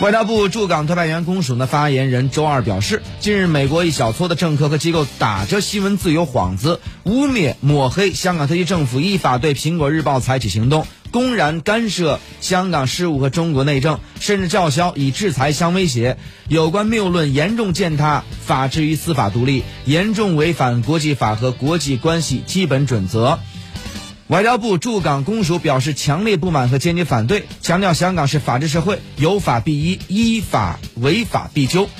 外交部驻港特派员公署的发言人周二表示，近日美国一小撮的政客和机构打着新闻自由幌子，污蔑抹黑香港特区政府依法对《苹果日报》采取行动，公然干涉香港事务和中国内政，甚至叫嚣以制裁相威胁。有关谬论严重践踏法治与司法独立，严重违反国际法和国际关系基本准则。外交部驻港公署表示强烈不满和坚决反对，强调香港是法治社会，有法必依，依法违法必究。